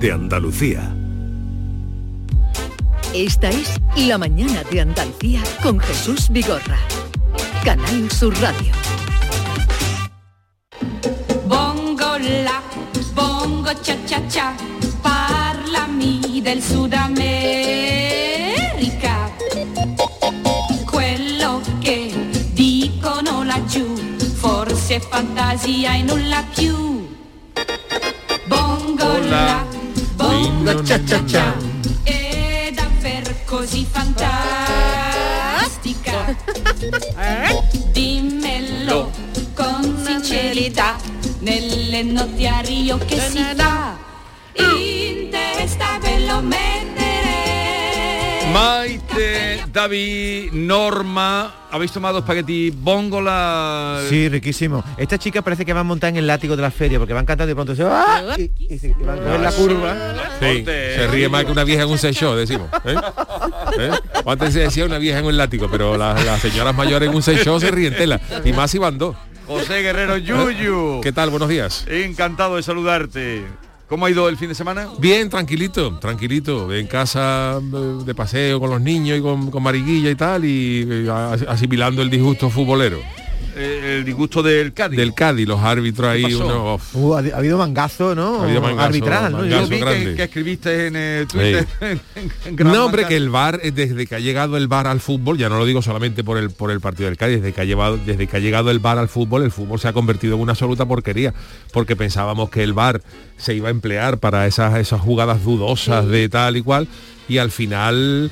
de Andalucía. Esta es La Mañana de Andalucía con Jesús Vigorra. Canal Sur Radio. Bongo la, bongo cha cha cha, parlami del Sud America. Quello che dicono laggiù, forse fantasia e nulla più. Bongo cha cha cha, è davvero così fantastica. Dimmelo con sincerità, nelle notiario che si fa, David, Norma, ¿habéis tomado espagueti bongola? Sí, riquísimo. Esta chica parece que va a montar en el látigo de la feria porque van cantando y pronto se ¡ah! y, y se- y van a coger la curva. Sí, se ríe más que una vieja en un show, decimos. ¿eh? ¿Eh? Antes se decía una vieja en un látigo, pero las, las señoras mayores en un show se ríen tela. Y más si van dos. José Guerrero Yuyu. ¿Qué tal? Buenos días. Encantado de saludarte. ¿Cómo ha ido el fin de semana? Bien, tranquilito, tranquilito. En casa eh, de paseo con los niños y con, con Mariguilla y tal, y eh, as- asimilando el disgusto futbolero. Eh, el disgusto del Cádiz. Del Cádiz, los árbitros ahí, uno, Uh, ha, ha habido mangazo, ¿no? Ha habido mangazo, Arbitral, ¿no? mangazo. Yo vi que, escribiste en eh, Twitter. en No, hombre, que el VAR, eh, desde que ha llegado el VAR al fútbol, ya no lo digo solamente por el por el partido del Cádiz, desde que ha llevado, desde que ha llegado el VAR al fútbol, el fútbol se ha convertido en una absoluta porquería, porque pensábamos que el VAR se iba a emplear para esas esas jugadas dudosas de tal y cual, y al final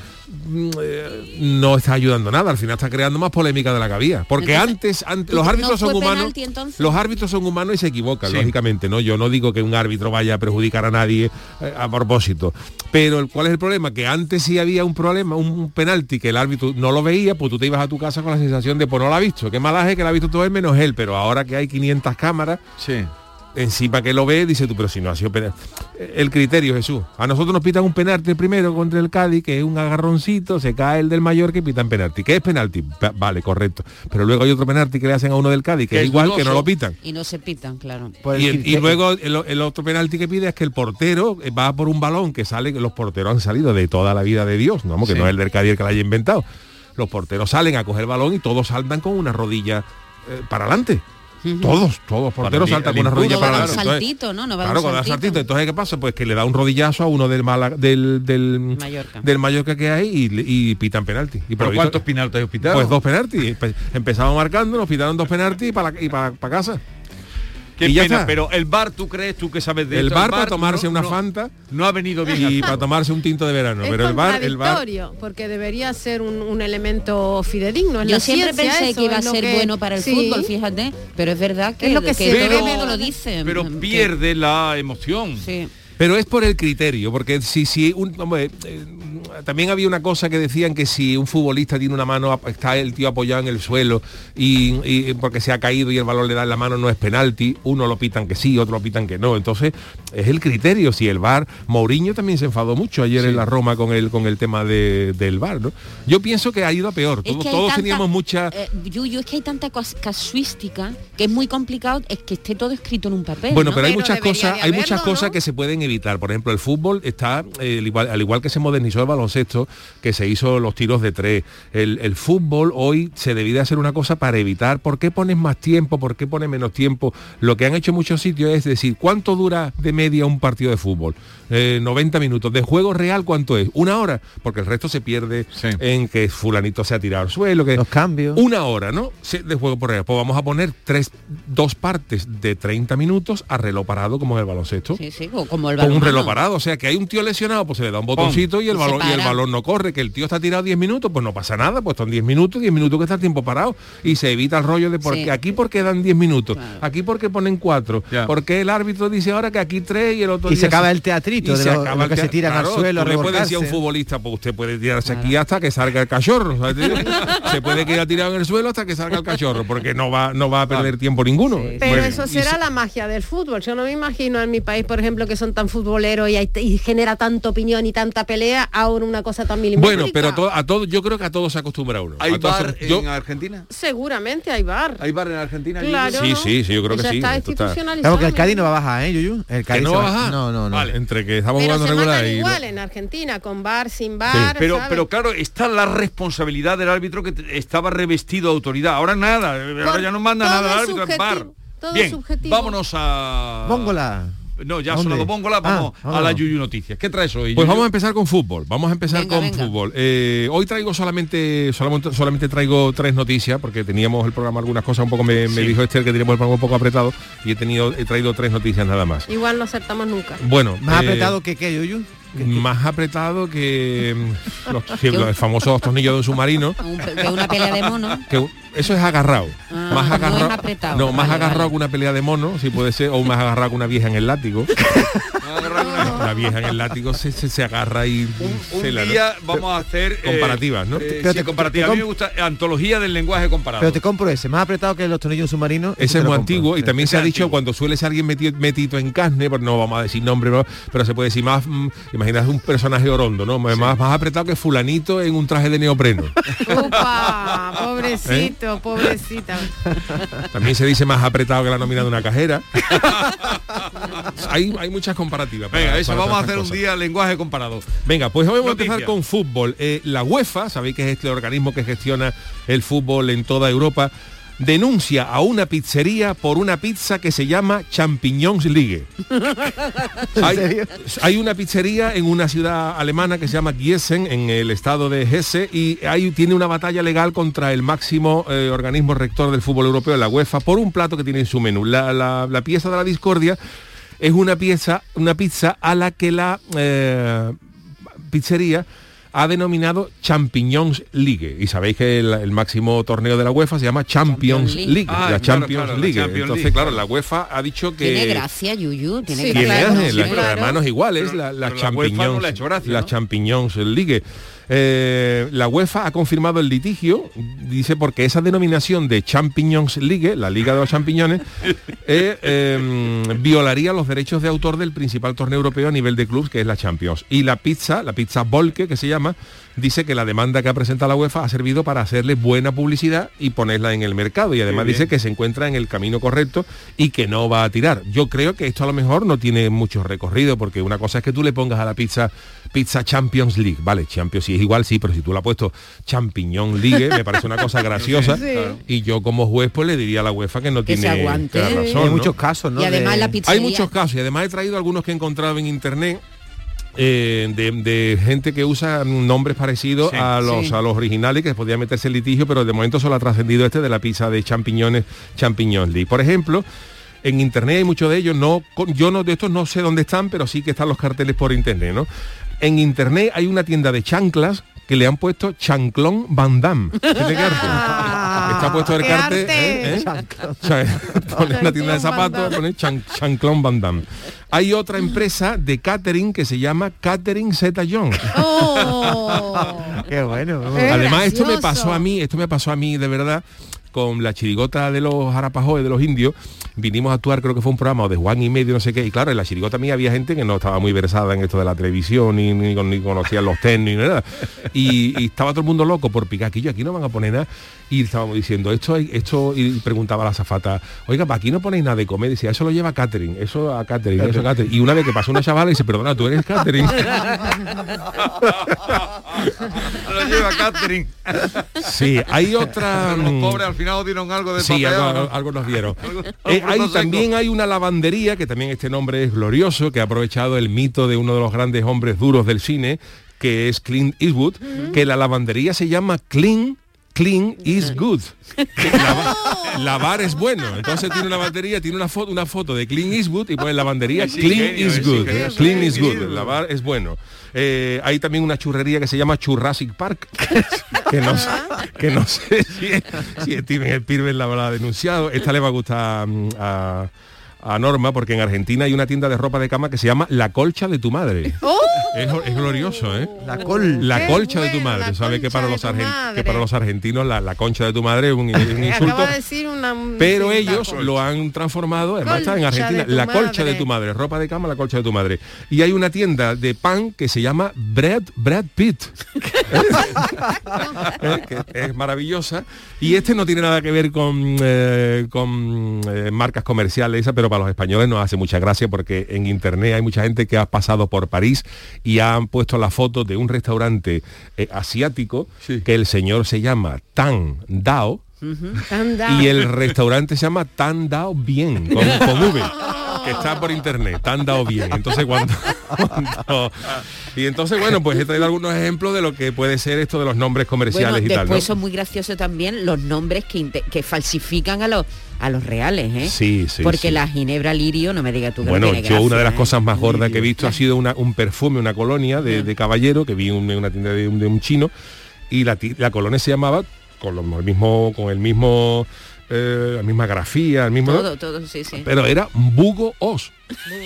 eh, no está ayudando nada, al final está creando más polémica de la que había. Porque Entonces, antes, antes ¿y los árbitros son humanos. penalti? Los árbitros son humanos y se equivocan, Sí. lógicamente, ¿no? Yo no digo que un árbitro vaya a perjudicar a nadie eh, a propósito. Pero el- ¿cuál es el problema? Que antes sí había un problema, un, un penalti que el árbitro no lo veía, pues tú te ibas a tu casa con la sensación de, pues no lo ha visto. Qué malaje que lo ha visto todo él menos él. Pero ahora que hay 500 cámaras, Sí. Encima que lo ve, dice tú, pero si no ha sido penalti. El criterio, Jesús. A nosotros nos pitan un penalti primero contra el Cádiz, que es un agarroncito, se cae el del Mallorca y pitan penalti. ¿Qué es penalti? Va- Vale, correcto. Pero luego hay otro penalti que le hacen a uno del Cádiz, que Que es es igual, que no lo pitan. Y no se pitan, claro. El Y, el- y criterio- luego el, el otro penalti que pide es que el portero eh, va por un balón que sale, que los porteros han salido de toda la vida de Dios, no, Vamos, que Sí. no es el del Cádiz el que lo haya inventado. Los porteros salen a coger el balón y todos saltan con una rodilla eh, para adelante. Todos, todos porteros saltan con una rodilla para adelante. saltito, ¿no? No va a dar Claro, con el saltito. Entonces, ¿qué pasa? Pues que le da un rodillazo a uno del Málaga- del, del Mallorca. del Mallorca que hay y, y pitan penalti. Y ¿Pero por cuántos penaltis pitado? Pues dos penaltis. Pues Empezamos marcando, nos pitaron dos penaltis y para y para casa. Qué y ya pena, está. pero el bar, ¿tú crees, tú que sabes de El esto? bar para tomarse no- una no- Fanta No ha venido bien. y para tomarse un tinto de verano. es pero el bar, el bar. porque debería ser un, un elemento fidedigno. Yo siempre pensé eso, que iba a ser que- bueno para el sí. fútbol, fíjate, pero es verdad que, Es lo que se todo lo dice. Pero que- pierde la emoción. Sí. Pero es por el criterio, porque si, si un, hombre, eh, también había una cosa que decían que si un futbolista tiene una mano, está el tío apoyado en el suelo y, y porque se ha caído y el balón le da en la mano no es penalti, uno lo pitan que sí, otro lo pitan que no. Entonces, es el criterio. Si el VAR, Mourinho también se enfadó mucho ayer en la Roma con el con el tema de- del VAR, ¿no? Yo pienso que ha ido a peor. Es Todos, que hay todos tanta- teníamos mucha. eh, Yuyu, es que hay tanta cas- casuística que es muy complicado es que esté todo escrito en un papel. Bueno, ¿no? pero hay Pero muchas cosas, hay muchas cosas ¿no? que se pueden evitar. Por ejemplo, el fútbol está, eh, al, igual, al igual que se modernizó el baloncesto, que se hizo los tiros de tres. El, el fútbol hoy se debía hacer una cosa para evitar. ¿Por qué pones más tiempo? ¿Por qué pones menos tiempo? Lo que han hecho muchos sitios es decir, ¿cuánto dura de media un partido de fútbol? Eh, 90 minutos. ¿De juego real cuánto es? ¿Una hora? Porque el resto se pierde Sí. en que fulanito se ha tirado al suelo. Que Los cambios. una hora, ¿no? Se- De juego por real. Pues vamos a poner tres, dos partes de 30 minutos a reloj parado como en el baloncesto. Sí, sí, o como el Con un reloj parado, o sea que hay un tío lesionado, pues se le da un botoncito y el Y balón y el balón no corre, que el tío está tirado 10 minutos, pues no pasa nada, pues son 10 minutos, 10 minutos que está el tiempo parado y se evita el rollo de porque Sí. aquí porque dan 10 minutos, Claro. aquí porque ponen 4, Ya. porque el árbitro dice ahora que aquí 3 y el otro Y día se acaba el teatrito y de se lo- acaba lo que el se tea- tiran al claro, suelo a tú le puedes decir a un futbolista, pues usted puede tirarse aquí hasta que salga el cachorro, ¿sabes? se puede quedar tirado en el suelo hasta que salga el cachorro, porque no va no va a perder tiempo ninguno. Pero Bueno, eso será se- la magia del fútbol. Yo no me imagino en mi país, por ejemplo, que son tan futboleros y, hay- y genera tanta opinión y tanta pelea, a un, una cosa tan Bueno, milimétrica. pero to- a todo, yo creo que a todos se acostumbra uno. ¿Hay A todos bar se- yo- en Argentina? Seguramente hay bar. ¿Hay bar en Argentina? Claro. Sí, sí, sí, yo creo que Ya sí, Está institucionalizado. Claro que el Cádiz no va a bajar, ¿eh, Yuyu? El Cádiz no va a bajar. No, no, no. Vale. Entre que estamos Pero jugando se regular y no- igual en Argentina, con bar, sin bar. Pero, ¿sabes? pero claro, está la responsabilidad del árbitro que estaba revestido de autoridad. Ahora nada, ahora ya no manda nada al árbitro, subjetivo, bar. todo Bien, subjetivo. vámonos a... Bóngola. No, ya ha sonado Bóngola, vamos Ah, a la. Yuyu Noticias. ¿Qué traes hoy? Pues Yuyu? vamos a empezar con fútbol. Vamos a empezar Venga, con venga. fútbol. Eh, hoy traigo solamente, solamente solamente traigo tres noticias porque teníamos el programa algunas cosas un poco me, dijo Esther que teníamos el programa un poco apretado y he tenido he traído tres noticias nada más. Igual no acertamos nunca. Bueno, Más eh, apretado que qué, Yuyu. más apretado que mm, los, sí, los famosos tornillos de un submarino. Un- de una pelea de mono. Que eso es agarrado. Ah, más no agarrado. apretado. no, más Vale, agarrado vale. que una pelea de mono, si puede ser, o más agarrado que una vieja en el látigo. la vieja en el látigo se, se, se agarra y Un se la- día vamos a hacer... eh, Comparativas, ¿no? eh, Pero sí, te- comparativas. A mí me gusta antología del lenguaje comparado. Pero te compro ese, más apretado que los tornillos submarinos. Ese es muy antiguo y también se ha dicho cuando suele ser alguien meti- metido en carne, pues no vamos a decir nombre, ¿no? pero se puede decir más, mm, imaginas un personaje orondo, ¿no? Más, más apretado que fulanito en un traje de neopreno. Upa, pobrecito, ¿Eh? Pobrecita. También se dice más apretado que la nómina de una cajera. hay, hay muchas comparativas. para- Venga, eso para vamos a hacer un día lenguaje comparado. Venga, pues hoy vamos a empezar con fútbol. Eh, la UEFA, sabéis que es este organismo que gestiona el fútbol en toda Europa, denuncia a una pizzería por una pizza que se llama Champignons League. hay, una pizzería en una ciudad alemana que se llama Gießen, en el estado de Hesse, y ahí tiene una batalla legal contra el máximo eh, organismo rector del fútbol europeo, la UEFA, por un plato que tiene en su menú. La, la- la pieza de la discordia es una pieza, una pizza a la que la eh, pizzería ha denominado Champignons League. Y sabéis que el, el máximo torneo de la UEFA se llama Champions Champions League, League. Ah, la Champions claro, League. Champions Entonces, League, claro, la UEFA ha dicho que... Tiene gracia, Yuyu. Tiene Sí, Tiene, gracia. claro, sí, la- claro. hermanos iguales, Pero- la, la pero la League. Eh, la UEFA ha confirmado el litigio, dice porque esa denominación de Champignons League, la Liga de los Champiñones, eh, eh, violaría los derechos de autor del principal torneo europeo a nivel de clubs, que es la Champions. Y la pizza, la pizza Volke, que se llama, dice que la demanda que ha presentado la UEFA ha servido para hacerle buena publicidad y ponerla en el mercado. Y además dice que se encuentra en el camino correcto y que no va a tirar. Yo creo que esto a lo mejor no tiene mucho recorrido, porque una cosa es que tú le pongas a la pizza pizza Champions League, vale, Champions sí es igual, sí, pero si tú le has puesto Champiñón League, me parece una cosa graciosa. Y yo como juez pues le diría a la UEFA que no Que se tiene aguante. la razón, Hay ¿no? muchos casos, ¿no? Y además De- la Hay pizzería. muchos casos y además he traído algunos que he encontrado en internet eh, de, de gente que usa nombres parecidos Sí, a los sí. a los originales que podía meterse en litigio, pero de momento solo ha trascendido este de la pizza de champiñones, champiñón League. Por ejemplo, en internet hay muchos de ellos, no, con- yo no de estos no sé dónde están, pero sí que están los carteles por internet, ¿no? En internet hay una tienda de chanclas que le han puesto Chanclón Van Damme. ¿Tiene que arte? Ah, Está puesto el qué cartel. arte. ¿eh? ¿eh? O sea, pone la tienda de zapatos, Damme. pone Chan- Chanclón Van Damme. Hay otra empresa de catering que se llama Catering Zeta John. Oh. Qué bueno. qué. Además, esto me gracioso. pasó a mí, esto me pasó a mí de verdad con la chirigota de los Arapajoes, de los indios, vinimos a actuar, creo que fue un programa o de Juan y medio, no sé qué, y claro, en la chirigota mía había gente que no estaba muy versada en esto de la televisión, ni, ni, con- ni conocían los tenis, ni nada. Y, y estaba todo el mundo loco por picar, aquí, aquí no van a poner nada. Y estábamos diciendo, esto hay, esto, y preguntaba la azafata, oiga, pa, aquí no ponéis nada de comer, y decía, eso lo lleva catering, eso a catering, eso a catering. Y una vez que pasó una chavala y dice, perdona, tú eres catering. Lo lleva Catherine. Sí, hay otra. Los pobres al final dieron algo de Sí, papel, algo, ¿no? algo nos dieron. Algo- Eh, hay, también hay una lavandería, que también este nombre es glorioso, que ha aprovechado el mito de uno de los grandes hombres duros del cine, que es Clint Eastwood, que la lavandería se llama Clean Clean is good. Lavar es bueno. Entonces tiene una lavandería, tiene una foto, una foto de Clean Eastwood y pone lavandería Es Clean ingenio, is es good. Clean is good. Lavar es bueno. Eh, hay también una churrería que se llama Churrasic Park, que no sé, que no sé si, si Steven Spielberg la habrá denunciado. Esta le va a gustar mm, a, a Norma porque en Argentina hay una tienda de ropa de cama que se llama La Colcha de tu Madre. Es, es glorioso, ¿eh? La col. La colcha de tu madre. Sabe que para los, que para los argentinos la, la concha de tu madre es un, es un insulto. Acaba de decir una... Pero sí, ellos lo han transformado, además está en Argentina, la colcha de tu madre, ropa de cama, la colcha de tu madre. Y hay una tienda de pan que se llama Brad, Brad Pitt. Que es maravillosa. Y este no tiene nada que ver con, eh, con eh, marcas comerciales, esa, pero para los españoles nos hace mucha gracia porque en internet hay mucha gente que ha pasado por París y han puesto la foto de un restaurante eh, asiático Sí. que el señor se llama Tan Dao. Y el restaurante se llama Tan Dao Bien, con, con V, que está por internet, Tan Dao Bien. Entonces cuando, cuando- Y entonces, bueno, pues he traído algunos ejemplos de lo que puede ser esto de los nombres comerciales Bueno, y tal. después ¿no? son muy graciosos también los nombres que, que falsifican a los a los reales, ¿eh? Sí, sí, Porque sí. la ginebra lirio, no me digas tú que no Bueno, yo una de las ¿eh? cosas más gordas que he visto ha sido una- un perfume, una colonia de, de caballero que vi en una tienda de, un- de un chino y la, la colonia se llamaba con lo- mismo con el mismo eh, la misma grafía, el mismo Todo, todo, sí, sí. pero era Bugo Os.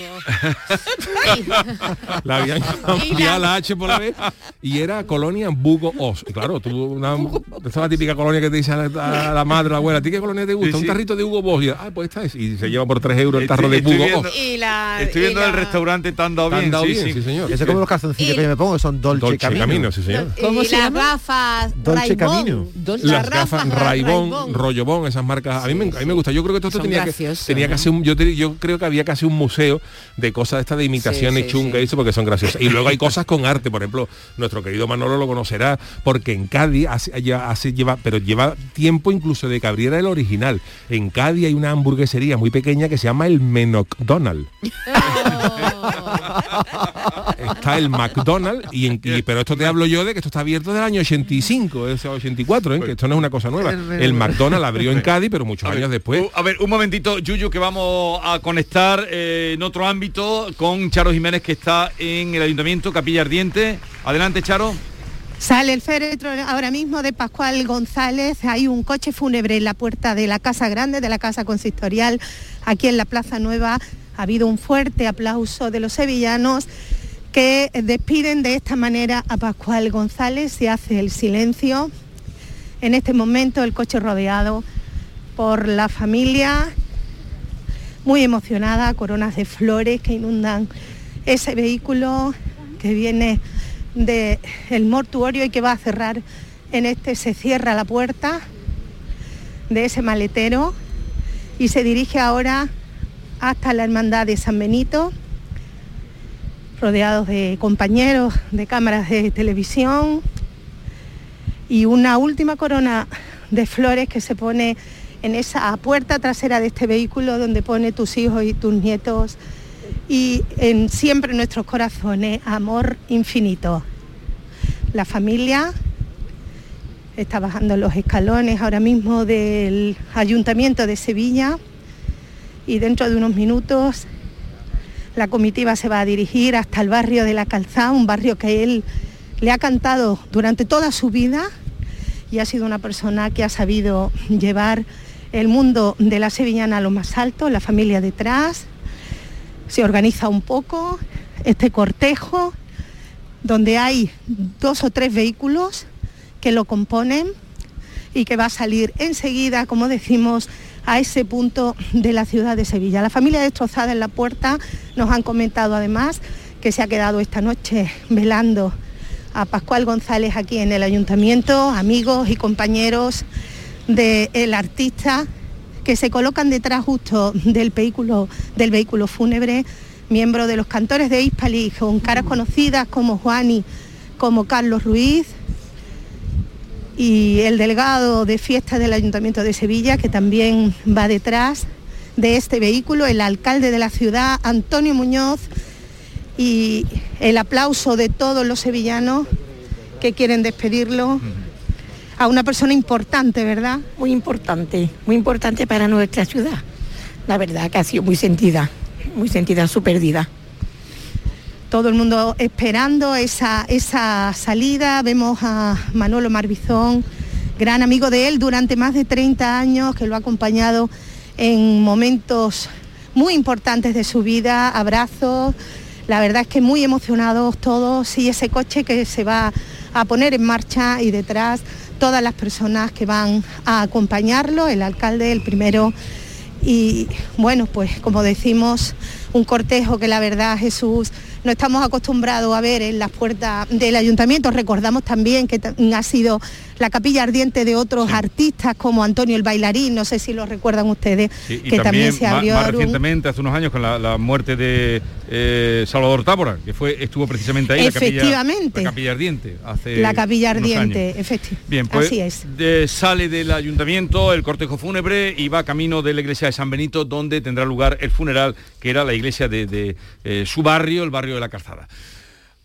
La habían cambiado la H por la B y era colonia Bugo Os. Y claro, tú una, esta es la típica colonia que te dice a la, a la madre, a la abuela, ¿a ti qué colonia te gusta? Sí, Un sí. tarrito de Hugo Boss. Y, ah, pues esta es. Y se lleva por 3 euros el tarro Estoy- de estoy Bugo viendo- Os. Y la, Estoy y viendo el la- restaurante tan dado ¿Te han bien, dado sí, bien? sí. Sí, señor. Eso como los calzoncillos que yo me pongo, son Dolce, Dolce Camino. Camino, sí, señor. y ¿Cómo se las gafas Dolce. Camino. Dolce- Las gafas Raibón. Rollobón, esas marcas, a mí, me, a mí me gusta. Yo creo que todo esto tenía que, tenía ¿eh? hacer un, yo creo que había casi un museo de cosas estas de imitaciones Sí, sí, chungas sí. y eso porque son graciosas. Y luego hay cosas con arte, por ejemplo, nuestro querido Manolo lo conocerá, porque en Cádiz hace, ya hace- lleva, pero lleva tiempo incluso de que abriera el original. En Cádiz hay una hamburguesería muy pequeña que se llama el McDonald's. Está el McDonald's, y, en- y- pero esto te hablo yo de que esto está abierto del año 85, ese 84, ¿eh? que esto no es una cosa nueva. El McDonald's abrió en Cádiz, pero muchos A ver, años después. A ver, un momentito, Yuyu, que vamos a conectar eh, en otro ámbito con Charo Jiménez, que está en el Ayuntamiento Capilla Ardiente. Adelante, Charo. Sale el féretro ahora mismo de Pascual González. Hay un coche fúnebre en la puerta de la Casa Grande, de la Casa Consistorial, aquí en la Plaza Nueva. Ha habido un fuerte aplauso de los sevillanos que despiden de esta manera a Pascual González. Se hace el silencio. En este momento el coche rodeado por la familia, muy emocionada, coronas de flores que inundan ese vehículo que viene del mortuorio y que va a cerrar en este se cierra la puerta de ese maletero y se dirige ahora hasta la hermandad de San Benito rodeados de compañeros de cámaras de televisión. Y una última corona de flores que se pone en esa puerta trasera de este vehículo donde pone tus hijos y tus nietos. Y en siempre nuestros corazones amor infinito. La familia está bajando los escalones ahora mismo del Ayuntamiento de Sevilla. Y dentro de unos minutos la comitiva se va a dirigir hasta el barrio de La Calzada, un barrio que él le ha cantado durante toda su vida y ha sido una persona que ha sabido llevar el mundo de la sevillana a lo más alto, la familia detrás, se organiza un poco este cortejo donde hay dos o tres vehículos que lo componen y que va a salir enseguida, como decimos, a ese punto de la ciudad de Sevilla. La familia destrozada en la puerta nos han comentado además que se ha quedado esta noche velando a Pascual González aquí en el ayuntamiento, amigos y compañeros del artista que se colocan detrás justo del vehículo, del vehículo fúnebre, miembro de los cantores de Hispali, con caras conocidas como Juani, como Carlos Ruiz, y el delegado de fiesta del Ayuntamiento de Sevilla, que también va detrás de este vehículo, el alcalde de la ciudad, Antonio Muñoz, y el aplauso de todos los sevillanos que quieren despedirlo a una persona importante, ¿verdad? Muy importante, muy importante para nuestra ciudad. La verdad que ha sido muy sentida, muy sentida su pérdida. Todo el mundo esperando esa, esa salida. Vemos a Manolo Marbizón, gran amigo de él durante más de 30 años, que lo ha acompañado en momentos muy importantes de su vida, abrazos, la verdad es que muy emocionados todos y ese coche que se va a poner en marcha y detrás todas las personas que van a acompañarlo, el alcalde, el primero. Y bueno, pues como decimos, un cortejo que la verdad Jesús no estamos acostumbrados a ver en las puertas del ayuntamiento. Recordamos también que ha sido la capilla ardiente de otros artistas como Antonio el bailarín, no sé si lo recuerdan ustedes, Sí, y que también, se abrió más, un- recientemente, hace unos años, con la, la muerte de eh, Salvador Tábora, que fue estuvo precisamente ahí, la capilla, Efectivamente. la capilla ardiente, hace la capilla ardiente, efectivamente. Bien, pues Así es. de- sale del ayuntamiento el cortejo fúnebre y va camino de la iglesia de San Benito, donde tendrá lugar el funeral, que era la iglesia de, de, eh, su barrio, el barrio de la Calzada.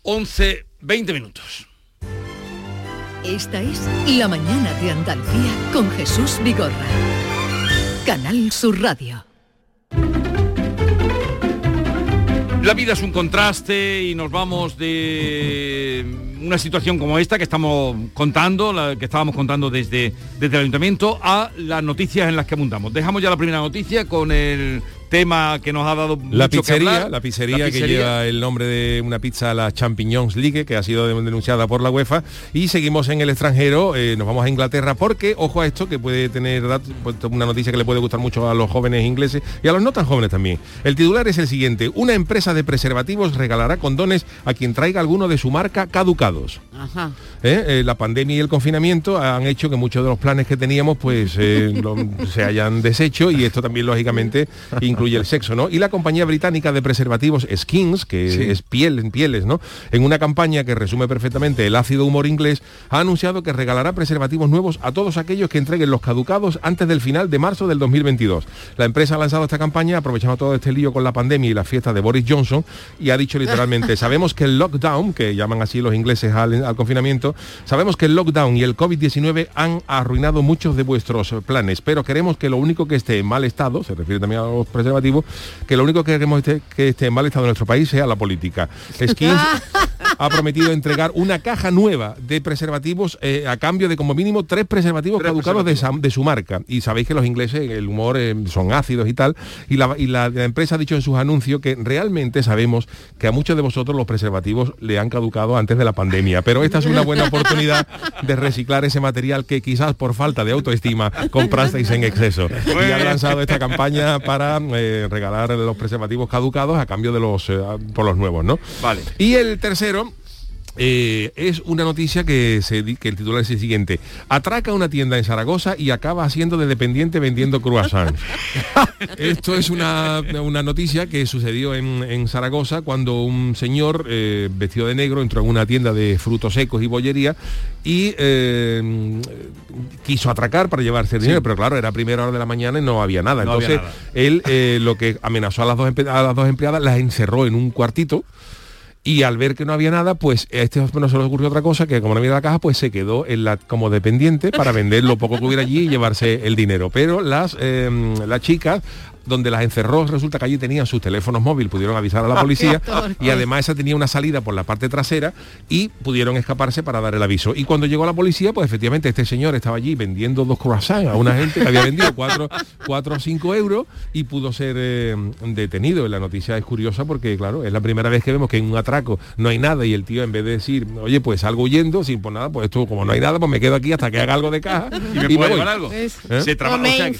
11, 20 minutos. Esta es La mañana de Andalucía con Jesús Vigorra. Canal Sur Radio. La vida es un contraste y nos vamos de una situación como esta que estamos contando, que estábamos contando desde, desde el ayuntamiento, a las noticias en las que abundamos. Dejamos ya la primera noticia con el tema que nos ha dado La mucho que pizzería, hablar. la pizzería, La que pizzería. lleva el nombre de una pizza, la Champignons League, que ha sido denunciada por la UEFA. Y seguimos en el extranjero, eh, nos vamos a Inglaterra porque, ojo a esto, que puede tener pues, una noticia que le puede gustar mucho a los jóvenes ingleses y a los no tan jóvenes también. El titular es el siguiente, una empresa de preservativos regalará condones a quien traiga alguno de su marca caducados. Ajá. ¿Eh? Eh, la pandemia y el confinamiento han hecho que muchos de los planes que teníamos pues eh, lo- se hayan deshecho y esto también lógicamente incluye el sexo, ¿no? Y la compañía británica de preservativos Skins, que Sí. es piel en pieles, ¿no? En una campaña que resume perfectamente el ácido humor inglés, ha anunciado que regalará preservativos nuevos a todos aquellos que entreguen los caducados antes del final de marzo del 2022. La empresa ha lanzado esta campaña aprovechando todo este lío con la pandemia y la fiesta de Boris Johnson y ha dicho literalmente, sabemos que el lockdown, que llaman así los ingleses al, al confinamiento, sabemos que el lockdown y el COVID-19 han arruinado muchos de vuestros planes, pero queremos que lo único que esté en mal estado, se refiere también a los que lo único que queremos esté- que esté en mal estado en nuestro país sea la política. Skins ha prometido entregar una caja nueva de preservativos eh, a cambio de como mínimo tres preservativos Tres caducados de, su marca. Y sabéis que los ingleses, el humor eh, son ácidos y tal. Y, la, y la- la empresa ha dicho en sus anuncios que realmente sabemos que a muchos de vosotros los preservativos le han caducado antes de la pandemia. Pero esta es una buena oportunidad de reciclar ese material que quizás por falta de autoestima comprasteis en exceso. Y han lanzado esta campaña para eh, regalar los preservativos caducados a cambio de los por los nuevos, ¿no? Vale. Y el tercero eh, es una noticia que, se, que el titular es el siguiente. Atraca una tienda en Zaragoza y acaba haciendo de dependiente vendiendo croissants. Esto es una, una noticia que sucedió en, en Zaragoza cuando un señor eh, vestido de negro entró en una tienda de frutos secos y bollería y eh, quiso atracar para llevarse el dinero, pero claro, era primera hora de la mañana y no había nada. No había Entonces, nada. él eh, lo que amenazó a las, dos, a las dos empleadas, las encerró en un cuartito y al ver que no había nada, pues a este no se le ocurrió otra cosa, que como no había la caja, pues se quedó como dependiente para vender lo poco que hubiera allí y llevarse el dinero. Pero las, eh, las chicas donde las encerró, resulta que allí tenían sus teléfonos móviles, pudieron avisar a la policía y además esa tenía una salida por la parte trasera y pudieron escaparse para dar el aviso. Y cuando llegó la policía, pues efectivamente este señor estaba allí vendiendo dos croissants a una gente que había vendido cuatro, cuatro o cinco euros y pudo ser eh, detenido. La noticia es curiosa porque, claro, es la primera vez que vemos que en un atraco no hay nada y el tío en vez de decir, oye, pues salgo huyendo, sin por nada, pues esto como no hay nada, pues me quedo aquí hasta que haga algo de caja ¿Y me puede voy. llevar algo? Es- ¿Eh? Se traba- O me sea, que-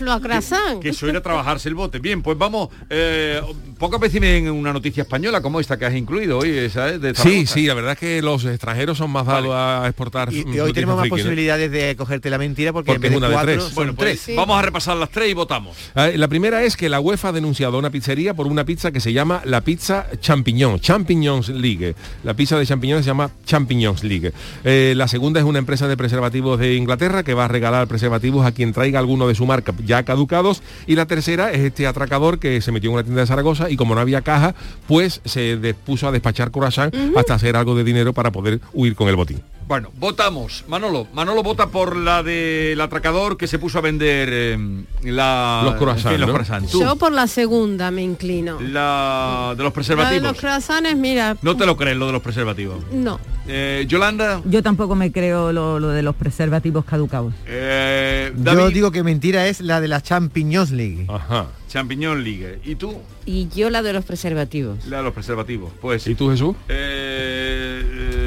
que era trabajarse el bote. Bien, pues vamos, eh, pocas veces ven una noticia española como esta que has incluido hoy, esa es de Sí, sí, la verdad es que los extranjeros son más dados a exportar. Y, hoy tenemos más posibilidades de cogerte la mentira porque, Porque en vez es una de cuatro tres. son Bueno, pues tres. vamos a repasar las tres y votamos. La primera es que la UEFA ha denunciado a una pizzería por una pizza que se llama la pizza champiñón, Champignons League. La pizza de champiñones se llama Champignons League. Eh, la segunda es una empresa de preservativos de Inglaterra que va a regalar preservativos a quien traiga alguno de su marca ya caducados. Y la tercera es este atracador que se metió en una tienda de Zaragoza y como no había caja, pues se puso a despachar croissant hasta hacer algo de dinero para poder huir con el botín. Bueno, votamos. Manolo, Manolo vota por la del atracador que se puso a vender eh, la, Los croissants, en fin, los ¿no? croissants. Yo por la segunda me inclino. la de los La de preservativos. los croissants, mira, No te lo crees lo de los preservativos. no. Eh, Yolanda, Yo tampoco me creo lo, lo de los preservativos caducados. eh, Yo digo que mentira es la de la Champions League. Ajá. Champiñón Ligue. ¿Y tú? Y yo la de los preservativos. La de los preservativos. Pues ¿Y tú, Jesús? Eh, eh,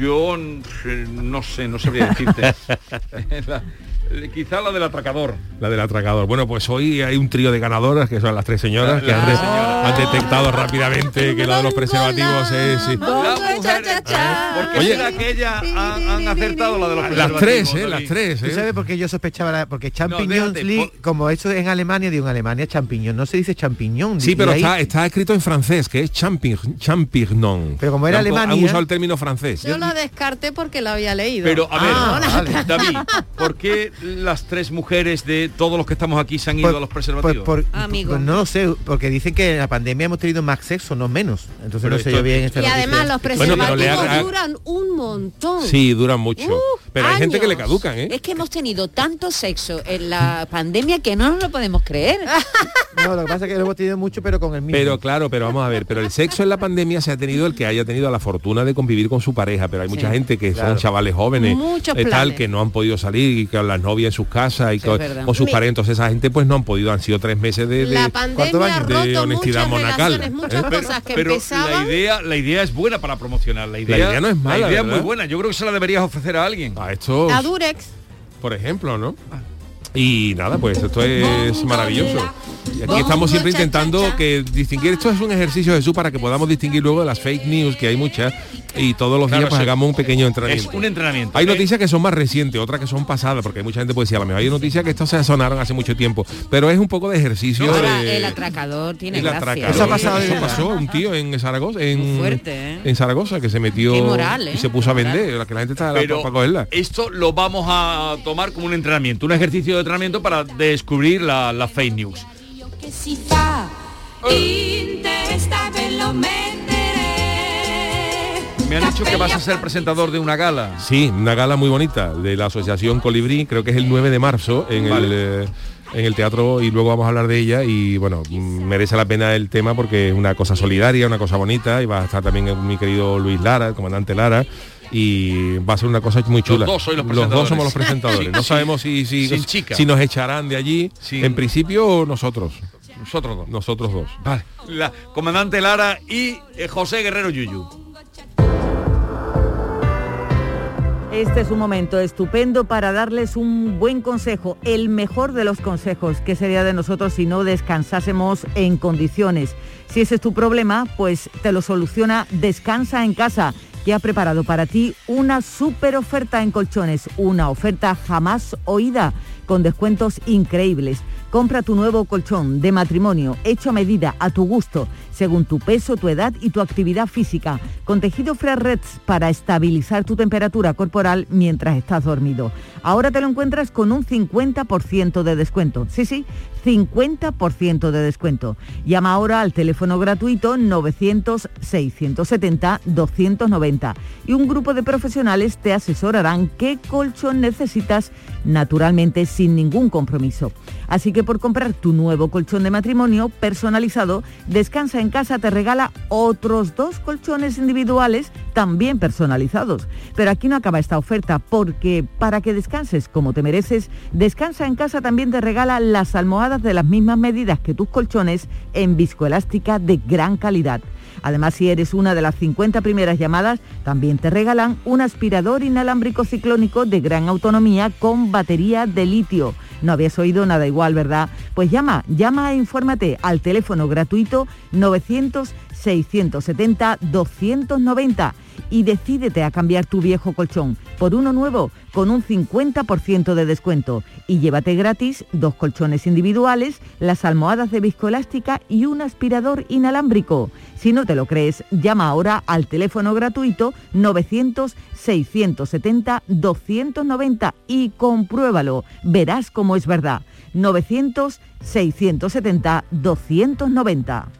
yo no sé, no sabría decirte. La- eh, quizá la del atracador. La del atracador. Bueno, pues hoy hay un trío de ganadoras, que son las tres señoras, que han, de- han detectado rápidamente que la de los preservativos es... sí. La mujer- ¿Por qué Oye. será que ellas han, han acertado la de los Las tres, ¿eh? Las tres, ¿Tú ¿eh? sabes por qué yo sospechaba? La, porque déjate, League, por- como eso en Alemania, digo en Alemania champiñón, no se dice champiñón. Sí, pero ahí- está, está escrito en francés, que es champign, champignon. Pero como era Han- Han Alemania- usado el término francés. Yo la descarté porque la había leído. Pero a ver, Ah, vale. David, ¿por qué las tres mujeres de todos los que estamos aquí se han ido Por- a los por- preservativos? por- Amigo. pues no lo sé, porque dicen que en la pandemia hemos tenido más sexo, no menos. Entonces Pero no sé yo bien esta y además los. Bueno, preservativos duran un montón. Sí, duran mucho. Uh, pero hay gente que le caducan, ¿eh? Es que hemos tenido tanto sexo en la pandemia que no nos lo podemos creer. No, lo que pasa es que lo hemos tenido mucho, pero con el mismo. Pero claro, pero vamos a ver, pero el sexo en la pandemia se ha tenido el que haya tenido la fortuna de convivir con su pareja, pero hay mucha gente que Claro. son chavales jóvenes, Muchos eh, tal, planes. que no han podido salir y con las novias en sus casas y Sí, con, con sus Mi- parentes, esa gente pues no han podido, han sido tres meses de, de- La ¿cuántos pandemia años? de honestidad muchas monacal, relaciones, muchas ¿eh? Pero, cosas que pero la empezaban. idea, la idea es buena para promocionar. La idea, idea no es mala, La idea es muy buena. Yo creo que se la deberías ofrecer a alguien. a estos, A Durex. por ejemplo, ¿no? Y nada, pues esto es maravilloso. Y aquí estamos siempre intentando que distinguir, esto es un ejercicio Jesús para que podamos distinguir luego de las fake news, que hay muchas, y todos los Claro, días pues sí. hagamos un pequeño Es entrenamiento. un entrenamiento. Hay ¿eh? noticias que son más recientes, otras que son pasadas, porque hay mucha gente puede decir, a lo mejor hay noticias que estas se sonaron hace mucho tiempo, pero es un poco de ejercicio Ahora, de... el atracador tiene el gracia. atracador. Eso ha pasado Eso pasó, un tío en Zaragoza, en, fuerte, ¿eh? en Zaragoza, que se metió moral, ¿eh? y se puso a vender, la que la gente está Pero para cogerla. esto lo vamos a tomar como un entrenamiento, un ejercicio de entrenamiento para descubrir la, la fake news. Me han dicho que vas a ser presentador de una gala. Sí, una gala muy bonita de la Asociación Colibrí, creo que es el 9 de marzo en Vale. el eh, en el teatro y luego vamos a hablar de ella y bueno, mm, merece la pena el tema porque es una cosa solidaria, una cosa bonita y va a estar también mi querido Luis Lara, el comandante Lara y va a ser una cosa muy chula. dos sois los dos somos los presentadores. No sabemos si si, sin chica. si nos echarán de allí. Sin- En principio nosotros, Nosotros dos. nosotros dos. Vale. La comandante Lara y eh, José Guerrero Yuyu. Este es un momento estupendo para darles un buen consejo, el mejor de los consejos. ¿Qué sería de nosotros si no descansásemos en condiciones? Si ese es tu problema, pues te lo soluciona Descansa en casa, que ha preparado para ti una super oferta en colchones, una oferta jamás oída, con descuentos increíbles. Compra tu nuevo colchón de matrimonio hecho a medida, a tu gusto, según tu peso, tu edad y tu actividad física, con tejido Fresh Reds para estabilizar tu temperatura corporal mientras estás dormido. Ahora te lo encuentras con un 50% de descuento. Sí, sí, 50% de descuento. Llama ahora al teléfono gratuito 900-670-290 y un grupo de profesionales te asesorarán qué colchón necesitas naturalmente sin ningún compromiso. Así que por comprar tu nuevo colchón de matrimonio personalizado, Descansa en casa te regala otros dos colchones individuales también personalizados. Pero aquí no acaba esta oferta porque para que descanses como te mereces, Descansa en casa también te regala las almohadas de las mismas medidas que tus colchones en viscoelástica de gran calidad. Además, si eres una de las 50 primeras llamadas, también te regalan un aspirador inalámbrico ciclónico de gran autonomía con batería de litio. No habías oído nada igual, ¿verdad? Pues llama, llama e infórmate al teléfono gratuito 900-670-290 y decídete a cambiar tu viejo colchón por uno nuevo con un 50% de descuento y llévate gratis dos colchones individuales, las almohadas de viscoelástica y un aspirador inalámbrico. Si no te lo crees, llama ahora al teléfono gratuito 900-670-290 y compruébalo. Verás cómo es verdad. 900-670-290.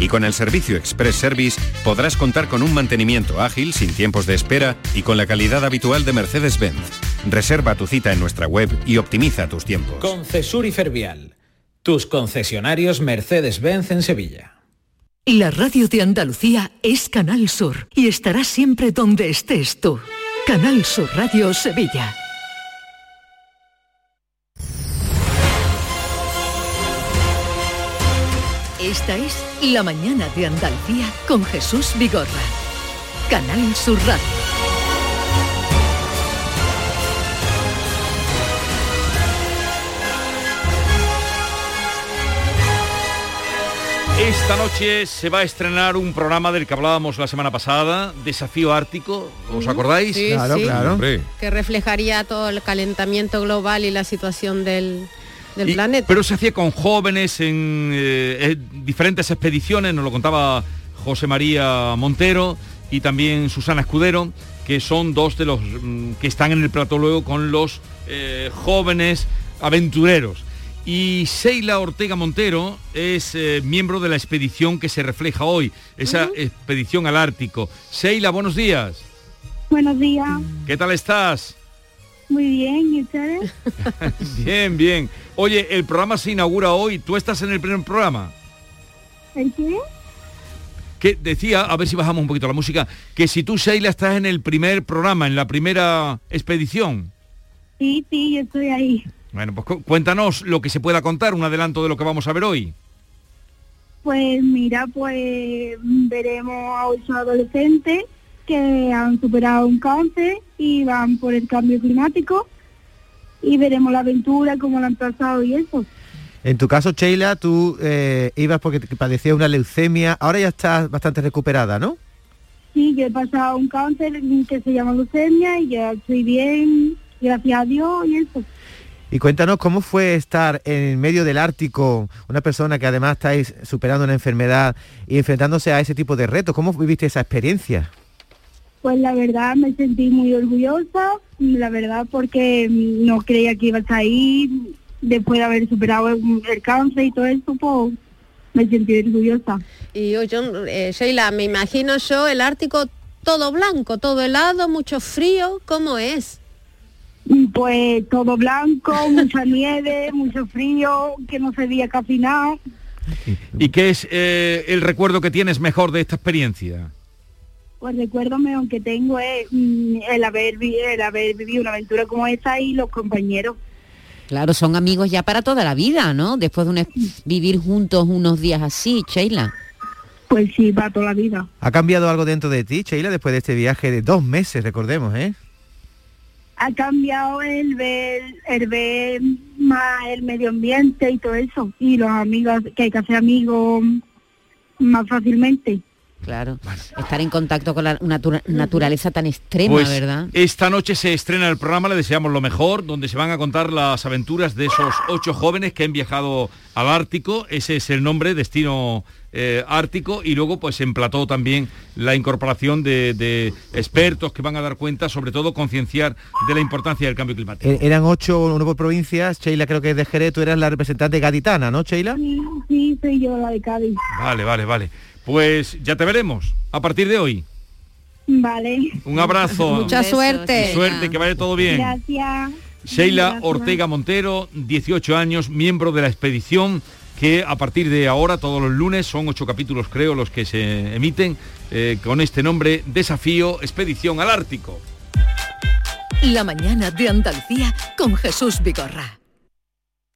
Y con el servicio Express Service podrás contar con un mantenimiento ágil, sin tiempos de espera y con la calidad habitual de Mercedes-Benz. Reserva tu cita en nuestra web y optimiza tus tiempos. Concesur y Fervial, tus concesionarios Mercedes-Benz en Sevilla. La radio de Andalucía es Canal Sur y estará siempre donde estés tú. Canal Sur Radio Sevilla. Esta es La mañana de Andalucía con Jesús Vigorra. Canal Sur Radio. Esta noche se va a estrenar un programa del que hablábamos la semana pasada, Desafío Ártico, ¿os acordáis? Sí, sí. Que reflejaría todo el calentamiento global y la situación del, del Y- planeta. Pero se hacía con jóvenes en eh, eh, diferentes expediciones, nos lo contaba José María Montero y también Susana Escudero, que son dos de los mm, que están en el plato luego con los eh, jóvenes aventureros. Y Sheila Ortega Montero es eh, miembro de la expedición que se refleja hoy, esa expedición al Ártico. Sheila, buenos días. Buenos días, ¿Qué tal estás? Muy bien, ¿y ustedes? Bien, bien. Oye, el programa se inaugura hoy. ¿Tú estás en el primer programa? ¿El qué? Que decía, a ver si bajamos un poquito la música, que si tú, Sheila, estás en el primer programa, en la primera expedición. Sí, sí, yo estoy ahí. Bueno, pues cu- cuéntanos lo que se pueda contar, un adelanto de lo que vamos a ver hoy. Pues mira, pues veremos a ocho adolescentes que han superado un cáncer y van por el cambio climático y veremos la aventura, cómo la han pasado y eso. En tu caso, Sheila, tú eh, ibas porque te padecías una leucemia, ahora ya estás bastante recuperada, ¿no? Sí, yo he pasado un cáncer que se llama leucemia y ya estoy bien, gracias a Dios y eso. Y cuéntanos cómo fue estar en medio del Ártico, una persona que además estáis superando una enfermedad y enfrentándose a ese tipo de retos. ¿Cómo viviste esa experiencia? Pues la verdad me sentí muy orgullosa, la verdad porque no creía que iba a ahí, después de haber superado el, el cáncer y todo eso, pues me sentí orgullosa. Y yo, yo, eh, Sheila, me imagino yo el Ártico todo blanco, todo helado, mucho frío, ¿cómo es? Pues todo blanco, mucha nieve, mucho frío, que no se veía casi nada. ¿Y qué es eh, el recuerdo que tienes mejor de esta experiencia? Pues recuerdo mejor que tengo es mm, el haber, el haber vivido una aventura como esa y los compañeros. Claro, son amigos ya para toda la vida, ¿no? Después de un- vivir juntos unos días así, Sheila. Pues sí, para toda la vida. ¿Ha cambiado algo dentro de ti, Sheila, después de este viaje de dos meses, recordemos, eh? Ha cambiado el ver, el ver más el medio ambiente y todo eso. Y los amigos, que hay que hacer amigos más fácilmente. Claro. Estar en contacto con la natura- naturaleza tan extrema, Pues ¿verdad? esta noche se estrena el programa, le deseamos lo mejor, donde se van a contar las aventuras de esos ocho jóvenes que han viajado al Ártico, ese es el nombre, Destino eh, Ártico, y luego pues en plató también la incorporación de, de expertos que van a dar cuenta, sobre todo concienciar de la importancia del cambio climático. Eh, Eran ocho, uno por provincias. Sheila creo que es de Jerez, tú eras la representante gaditana, ¿no, Sheila? Sí, soy yo la de Cádiz. Vale, vale, vale. Pues ya te veremos a partir de hoy. Vale. Un abrazo. Mucha suerte. Suerte, que vaya todo bien. Gracias. Sheila Gracias. Ortega Montero, 18 años, miembro de la expedición que a partir de ahora, todos los lunes, son ocho capítulos creo los que se emiten, eh, con este nombre, Desafío Expedición al Ártico. La mañana de Andalucía con Jesús Vigorra.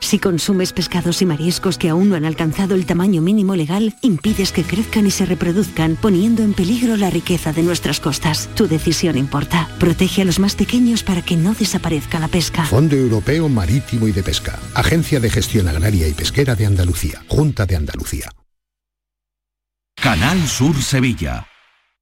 Si consumes pescados y mariscos que aún no han alcanzado el tamaño mínimo legal, impides que crezcan y se reproduzcan, poniendo en peligro la riqueza de nuestras costas. Tu decisión importa. Protege a los más pequeños para que no desaparezca la pesca. Fondo Europeo Marítimo y de Pesca. Agencia de Gestión Agraria y Pesquera de Andalucía. Junta de Andalucía. Canal Sur Sevilla.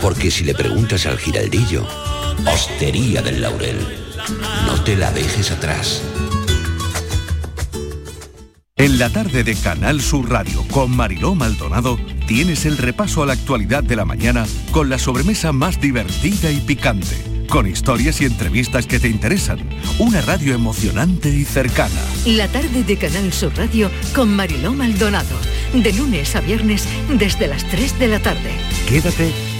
Porque si le preguntas al giraldillo, Hostería del Laurel, no te la dejes atrás. En la tarde de Canal Sur Radio con Mariló Maldonado tienes el repaso a la actualidad de la mañana con la sobremesa más divertida y picante, con historias y entrevistas que te interesan, una radio emocionante y cercana. La tarde de Canal Sur Radio con Mariló Maldonado. De lunes a viernes desde las 3 de la tarde. Quédate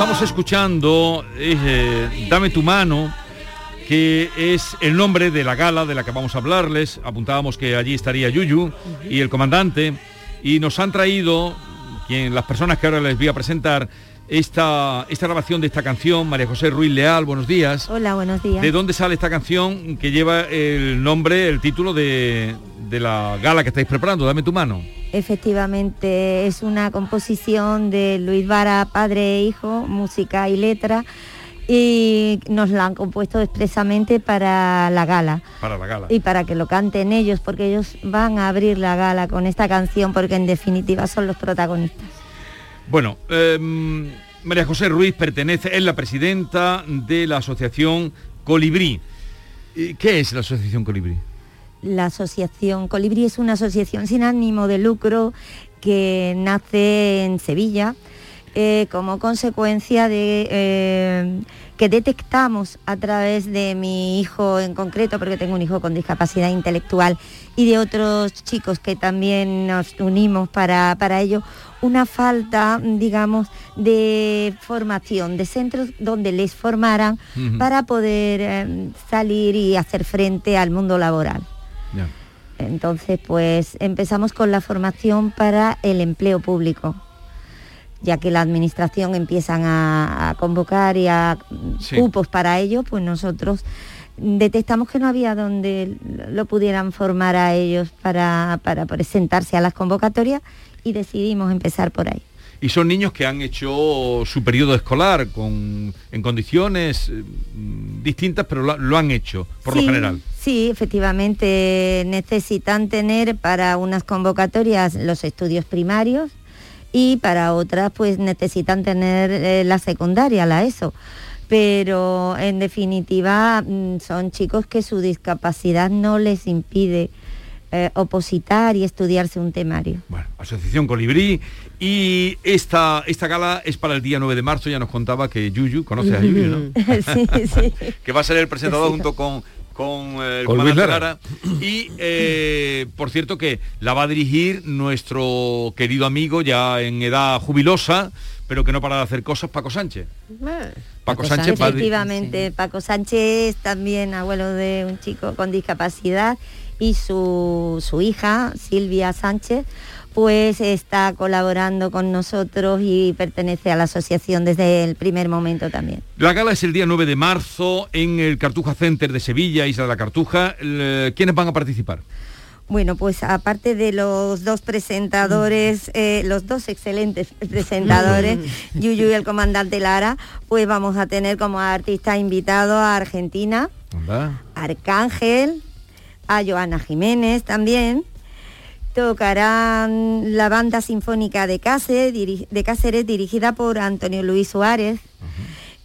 Estamos escuchando eh, Dame tu mano, que es el nombre de la gala de la que vamos a hablarles. Apuntábamos que allí estaría Yuyu y el comandante. Y nos han traído, quien, las personas que ahora les voy a presentar, esta, esta grabación de esta canción, María José Ruiz Leal, buenos días. Hola, buenos días. ¿De dónde sale esta canción que lleva el nombre, el título de, de la gala que estáis preparando? Dame tu mano. Efectivamente, es una composición de Luis Vara, padre e hijo, música y letra, y nos la han compuesto expresamente para la gala. Para la gala. Y para que lo canten ellos, porque ellos van a abrir la gala con esta canción, porque en definitiva son los protagonistas. Bueno, em, María José Ruiz pertenece, es la presidenta de la asociación Colibrí. ¿Qué es la asociación Colibrí? La asociación Colibrí es una asociación sin ánimo de lucro que nace en Sevilla eh, como consecuencia de eh, que detectamos a través de mi hijo en concreto, porque tengo un hijo con discapacidad intelectual, y de otros chicos que también nos unimos para, para ello, una falta, digamos, de formación, de centros donde les formaran para poder eh, salir y hacer frente al mundo laboral. Entonces, pues empezamos con la formación para el empleo público, ya que la administración empiezan a, a convocar y a Sí. cupos para ello, pues nosotros detectamos que no había donde lo pudieran formar a ellos para, para presentarse a las convocatorias y decidimos empezar por ahí. Y son niños que han hecho su periodo escolar con, en condiciones eh, distintas, pero lo, lo han hecho, por lo general. Sí, efectivamente necesitan tener para unas convocatorias los estudios primarios y para otras pues necesitan tener eh, la secundaria, la ESO. Pero en definitiva mm, son chicos que su discapacidad no les impide eh, opositar y estudiarse un temario. Asociación Colibrí. Y esta, esta gala es para el día 9 de marzo, ya nos contaba que Yuyu, conoces a Yuyu, ¿no? sí, sí. que va a ser el presentador junto con, con eh, el Con Luis Lara. Lara. Y eh, por cierto que la va a dirigir nuestro querido amigo ya en edad jubilosa, pero que no para de hacer cosas, Paco Sánchez. Paco Sánchez di- Efectivamente, Paco Sánchez también abuelo de un chico con discapacidad y su, su hija, Silvia Sánchez, pues está colaborando con nosotros y pertenece a la asociación desde el primer momento también. La gala es el día 9 de marzo en el Cartuja Center de Sevilla, Isla de la Cartuja. El- ¿Quiénes van a participar? Bueno, pues aparte de los dos presentadores, eh, los dos excelentes presentadores, Yuyu y el comandante Lara, pues vamos a tener como artista invitado a Argentina, Arcángel, a Joana Jiménez también. Tocarán la banda sinfónica de Cáceres, diri- de Cáceres dirigida por Antonio Luis Suárez,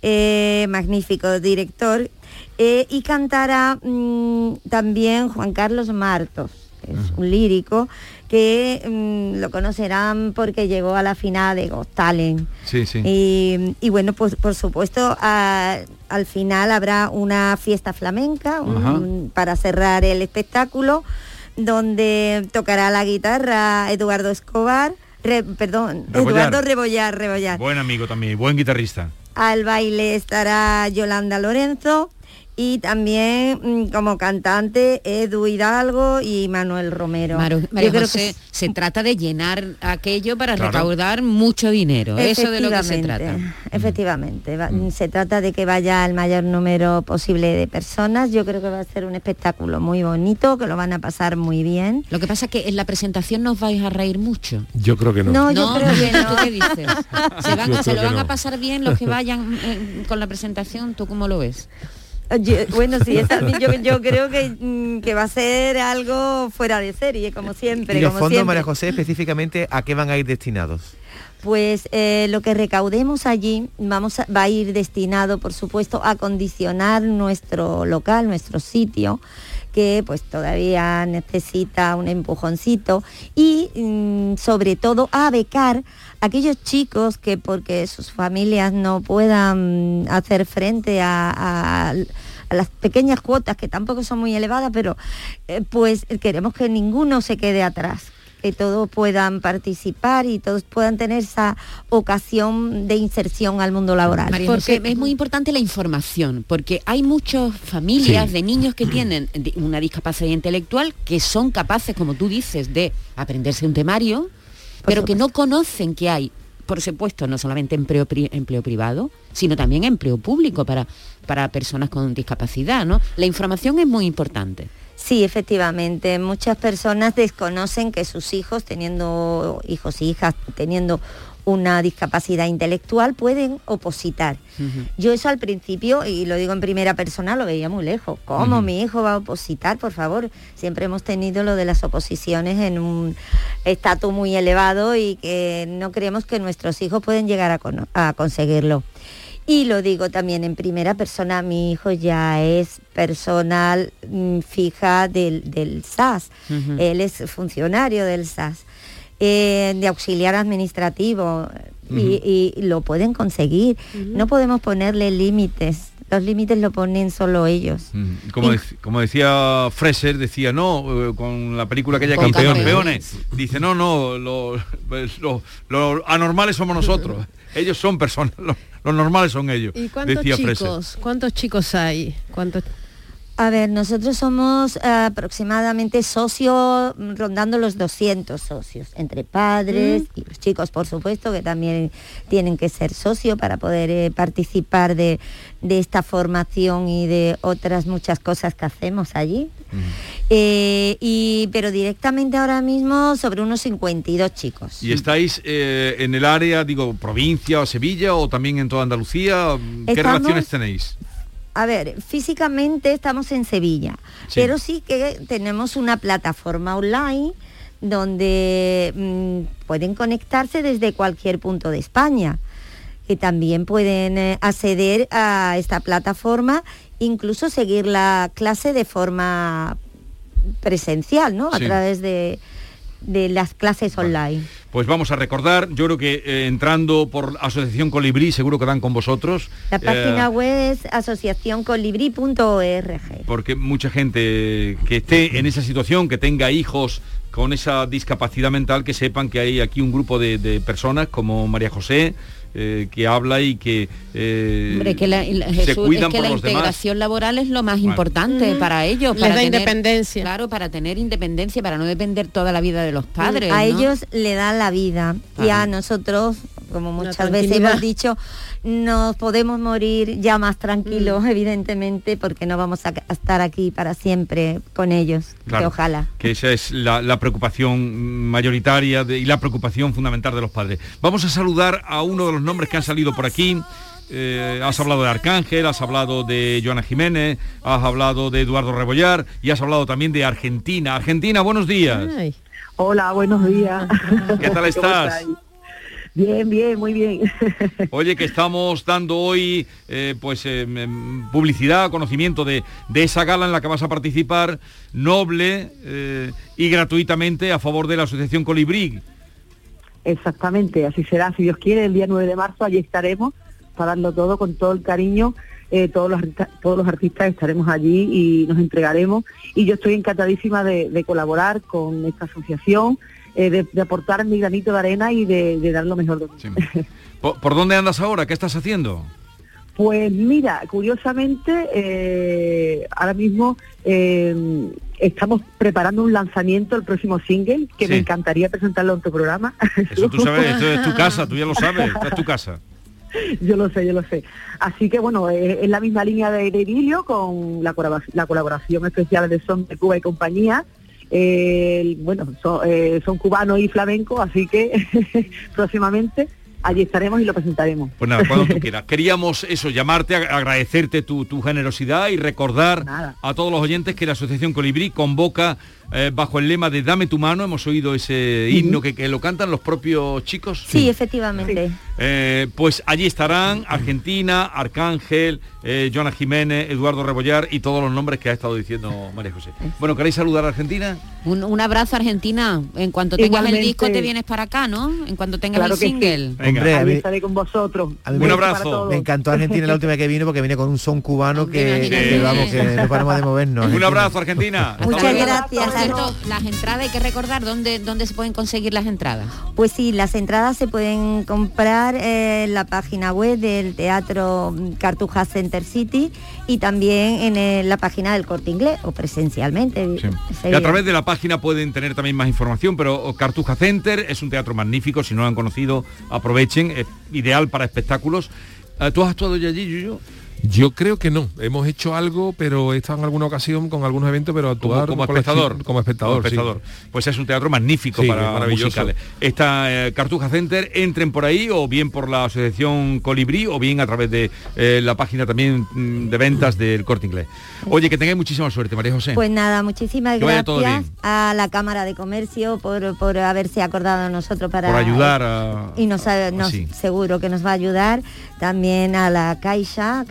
eh, magnífico director, eh, y cantará mm, también Juan Carlos Martos, que es un lírico que mm, lo conocerán porque llegó a la final de Got Talent. Sí, sí. Y, y bueno, pues por supuesto a- al final habrá una fiesta flamenca un- para cerrar el espectáculo, donde tocará la guitarra Eduardo Escobar, re- perdón, Rebollar. Eduardo Rebollar, Rebollar. Buen amigo también, buen guitarrista. Al baile estará Yolanda Lorenzo y también mm, como cantante Edu Hidalgo y Manuel Romero. Maru- Yo creo que se trata de llenar aquello para Claro. recaudar mucho dinero. Eso de lo que se trata. Efectivamente, va- se trata de que vaya el mayor número posible de personas. Yo creo que va a ser un espectáculo muy bonito, que lo van a pasar muy bien. Lo que pasa es que en la presentación nos vais a reír mucho. Yo creo que no. No, yo creo que no. ¿Tú qué dices? ¿Se, van- lo van a no. pasar bien los que vayan eh, con la presentación? ¿Tú cómo lo ves? Yo- bueno, sí, esa- yo, yo creo que, mm, que va a ser algo fuera de serie, como siempre. Y los como fondos, siempre. María José, específicamente, ¿a qué van a ir destinados? Pues eh, lo que recaudemos allí vamos a- va a ir destinado, por supuesto, a condicionar nuestro local, nuestro sitio, que pues todavía necesita un empujoncito y mm, sobre todo a becar aquellos chicos que porque sus familias no puedan hacer frente a las pequeñas cuotas que tampoco son muy elevadas, pero eh, pues queremos que ninguno se quede atrás que todos puedan participar y todos puedan tener esa ocasión de inserción al mundo laboral. María José, es muy importante la información, porque hay muchas familias Sí. de niños que tienen una discapacidad intelectual que son capaces, como tú dices, de aprenderse un temario, pero que no conocen que hay, por supuesto, no solamente empleo, pri- empleo privado, sino también empleo público para, para personas con discapacidad, ¿no? La información es muy importante. Sí, efectivamente. Muchas personas desconocen que sus hijos, teniendo hijos e hijas, teniendo una discapacidad intelectual, pueden opositar. Yo eso al principio, y lo digo en primera persona, lo veía muy lejos. ¿Cómo mi hijo va a opositar? Por favor, siempre hemos tenido lo de las oposiciones en un estatus muy elevado y que no creemos que nuestros hijos pueden llegar a conseguirlo. Y lo digo también en primera persona, mi hijo ya es personal mm, fija del, del SAS, él es funcionario del SAS, eh, de auxiliar administrativo, y, y lo pueden conseguir. No podemos ponerle límites, los límites lo ponen solo ellos. Como, como decía Freser, decía, no, eh, con la película aquella Campeones, campeones. dice, no, no, lo- pues, lo- los anormales somos nosotros. Ellos son personas, los, normales son ellos, ¿Y cuántos decía Freser. chicos? ¿Cuántos chicos hay? ¿Cuántos? A ver, nosotros somos eh, aproximadamente socios, mm, rondando los 200 socios, entre padres y los chicos, por supuesto, que también tienen que ser socios para poder eh, participar de, de esta formación y de otras muchas cosas que hacemos allí. Eh, y, pero directamente ahora mismo sobre unos 52 chicos. ¿Y estáis eh, en el área, digo, provincia o Sevilla o también en toda Andalucía? ¿Qué Estamos- relaciones tenéis? A ver, físicamente estamos en Sevilla, Sí. pero sí que tenemos una plataforma online donde mm, pueden conectarse desde cualquier punto de España, que también pueden eh, acceder a esta plataforma, incluso seguir la clase de forma presencial, ¿no? A Sí. través de, de las clases online. Pues vamos a recordar, yo creo que eh, entrando por Asociación Colibrí seguro que dan con vosotros. La eh, página web es asociacioncolibri.org. porque mucha gente que esté en esa situación, que tenga hijos con esa discapacidad mental, que sepan que hay aquí un grupo de, de personas como María José, eh, que habla y que eh, Hombre, que la, la- se Jesús, es que por la los demás. integración laboral es lo más importante para ellos. Les para da tener- independencia. Claro, para tener independencia, para no depender toda la vida de los padres. a ¿no? ellos le dan la vida y a nosotros, como muchas veces hemos dicho, nos podemos morir ya más tranquilos, Mm. evidentemente, porque no vamos a a estar aquí para siempre con ellos, que ojalá. que esa es la, la preocupación mayoritaria de- y la preocupación fundamental de los padres. Vamos a saludar a uno de los nombres que han salido por aquí. Eh, has hablado de Arcángel, has hablado de Joana Jiménez, has hablado de Eduardo Rebollar y has hablado también de Argentina. Argentina, buenos días. Hola, buenos días. ¿Qué tal ¿Cómo estás? Bien, bien, muy bien. Oye, que estamos dando hoy eh, pues eh, publicidad, conocimiento de, de esa gala en la que vas a participar noble eh, y gratuitamente a favor de la Asociación Colibrí. Exactamente, así será. Si Dios quiere, el día 9 de marzo allí estaremos para darlo todo con todo el cariño. eh, todos, los, artistas- todos los artistas estaremos allí y nos entregaremos. Y yo estoy encantadísima de, de colaborar con esta asociación, eh, de, de aportar mi granito de arena y de, de dar lo mejor de mí. ¿Por, por dónde andas ahora? ¿Qué estás haciendo? Pues mira, curiosamente, eh, ahora mismo eh, estamos preparando un lanzamiento, el próximo single, que me encantaría presentarlo en tu programa. Eso tú sabes, esto es tu casa, tú ya lo sabes, esta es tu casa. yo lo sé, yo lo sé. Así que bueno, eh, es la misma línea de, de Idilio con la, la colaboración especial de Son de Cuba y compañía. Eh, bueno, son, eh, son cubanos y flamencos, así que próximamente allí estaremos y lo presentaremos. Pues nada, cuando tú quieras. Queríamos eso, llamarte, ag- agradecerte tu, tu generosidad y recordar a todos los oyentes que la Asociación Colibrí convoca eh, bajo el lema de Dame tu mano. Hemos oído ese himno que, que lo cantan los propios chicos. Sí, efectivamente. Eh, pues allí estarán Argentina, Arcángel, eh, Joana Jiménez, Eduardo Rebollar y todos los nombres que ha estado diciendo María José. Bueno, ¿queréis saludar a Argentina? Un, un abrazo Argentina. En cuanto tengas el disco te vienes para acá, ¿no? En cuanto tengas Claro el sí. single. Hombre, a Allí mí- estaré con vosotros. a mí Un todos. Me encantó Argentina la última que vino porque viene con un son cubano que, que, vamos, que no paramos de movernos. Un abrazo, Argentina. Muchas gracias. Cierto, las entradas hay que recordar dónde, dónde se pueden conseguir las entradas. Pues sí, las entradas se pueden comprar en la página web del Teatro Cartuja Center City y también en el- la página del Corte Inglés o presencialmente. Y a través de la página pueden tener también más información, pero Cartuja Center es un teatro magnífico, si no lo han conocido, aprovechen, es ideal para espectáculos. Eh, ¿Tú has actuado ya allí, Yuyo? Yo creo que no. Hemos hecho algo, pero he estado en alguna ocasión con algunos eventos, pero actuar como, como espectador. Como espectador, Como sí. Pues es un teatro magnífico Sí, para es maravilloso. musicales. Está eh, Cartuja Center, entren por ahí o bien por la asociación Colibrí o bien a través de eh, la página también mm, de ventas del Corte Inglés. Oye, que tengáis muchísima suerte, María José. Pues nada, muchísimas Que vaya todo gracias bien. a la Cámara de Comercio por, por haberse acordado de nosotros para por ayudar a... y nos, ha- nos- seguro que nos va a ayudar también a la Caixa,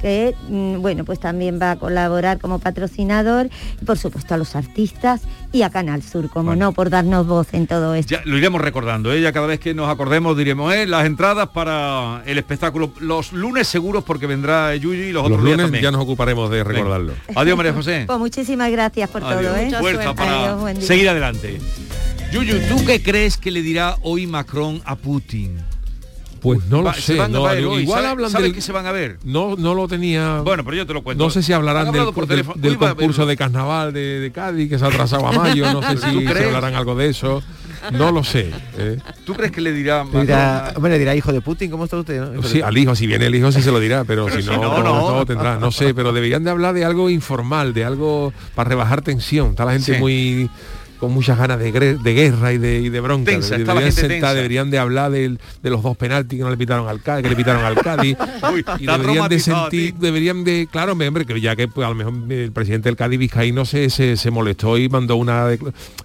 Que mm, bueno, pues también va a colaborar como patrocinador y por supuesto a los artistas y a Canal Sur, como no, por darnos voz en todo esto. Ya lo iremos recordando, ¿eh? ya cada vez que nos acordemos diremos, ¿eh? las entradas para el espectáculo, los lunes seguros porque vendrá Yuyu y los, Los otros días lunes también. ya nos ocuparemos de Venga. recordarlo. Adiós María José. Pues muchísimas gracias por Adiós. todo, ¿eh? Fuerza para Adiós, seguir adelante. Yuyu, ¿tú qué crees que le dirá hoy Macron a Putin? Pues no lo Va- se sé. no, igual ¿Sabe- hablan sabe del- que se van a ver? No, no lo tenía. Bueno, pero yo te lo cuento. No sé si hablarán del, por va concurso de carnaval de, de Cádiz que se ha atrasado a mayo. No sé ¿Tú si, crees? hablarán algo de eso. No lo sé. ¿eh? ¿Tú crees que le dirá Le Macron? dirá, hombre, le dirá hijo de Putin, ¿cómo está usted? no? Sí, al hijo, si viene el hijo sí se lo dirá, pero, Pero si, no, no, no, no. no tendrá, no sé, pero deberían de hablar de algo informal, de algo para rebajar tensión. Está la gente Sí. muy con muchas ganas de, de guerra y de, y de bronca. Tensa, está la deberían, gente sentar, tensa. deberían de hablar del- de los dos penaltis que no le pitaron al Cádiz, que le pitaron al Cádiz. Uy, y deberían de sentir, tío. deberían de, claro, hombre, hombre, que ya que pues, a lo mejor el presidente del Cádiz Vizcaíno se, se, se molestó y mandó una